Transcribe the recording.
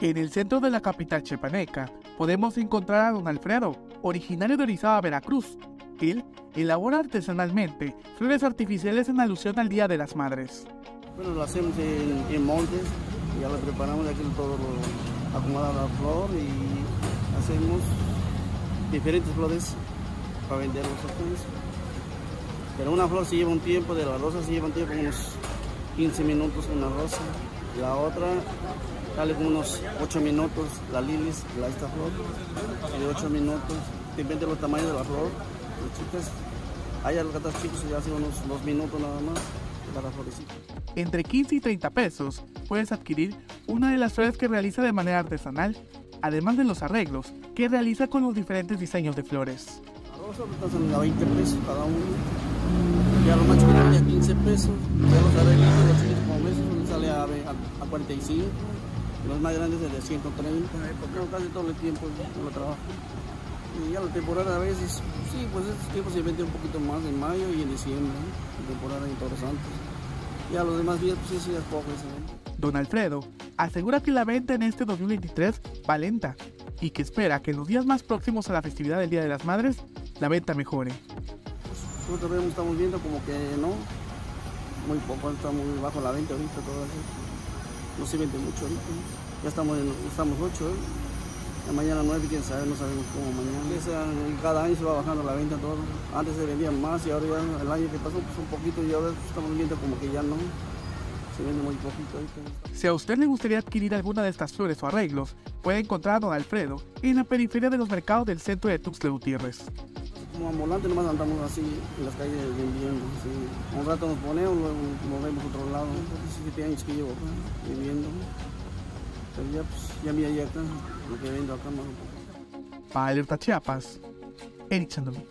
En el centro de la capital chepaneca podemos encontrar a don Alfredo, originario de Orizaba, Veracruz. Él elabora artesanalmente flores artificiales en alusión al Día de las Madres. Bueno, lo hacemos en, en montes, ya lo preparamos aquí todo lo acomodamos la flor y hacemos diferentes flores para venderlos a Pero una flor se lleva un tiempo, de la rosa se lleva un tiempo, unos 15 minutos una rosa. La otra sale como unos 8 minutos, la lilis, la esta flor, de 8 minutos, depende de los tamaños de la flor. Las chicas, hay algatas chicos ya hacen unos 2 minutos nada más para florecita. Entre 15 y 30 pesos puedes adquirir una de las flores que realiza de manera artesanal, además de los arreglos que realiza con los diferentes diseños de flores. La rosa están a 20 pesos cada uno. Ya los más chiquitos a 15 pesos, ya los arreglos, los chiquitos como meses, sale a, a, a 45 los más grandes de 130, porque casi todo el tiempo lo trabajo. Y ya la temporada a veces, sí, pues estos tiempos se vende un poquito más en mayo y en diciembre, ¿no? temporada interesante. Ya los demás días, pues sí, sí, es poco. ¿sí? Don Alfredo asegura que la venta en este 2023 va lenta y que espera que en los días más próximos a la festividad del Día de las Madres la venta mejore. Pues, nosotros estamos viendo como que no, muy poco, está muy bajo la venta ahorita, todo así no se vende mucho ahorita. Ya estamos, en, estamos 8, ¿eh? mañana 9, quién sabe, no sabemos cómo mañana. cada año se va bajando la venta todo. Antes se vendían más y ahora ya el año que pasó pues un poquito y ahora estamos viendo como que ya no. Se vende muy poquito ahorita. Si a usted le gustaría adquirir alguna de estas flores o arreglos, puede encontrar a Don Alfredo en la periferia de los mercados del centro de Tuxtla Gutiérrez como ambulantes, nomás andamos así en las calles vendiendo. Así. Un rato nos ponemos, luego nos vemos a otro lado. 17 años que llevo acá viviendo. Pero ya, pues, ya me hallé acá, me quedé viendo acá más un poco. Para Alerta Chiapas, Eric Sandomí.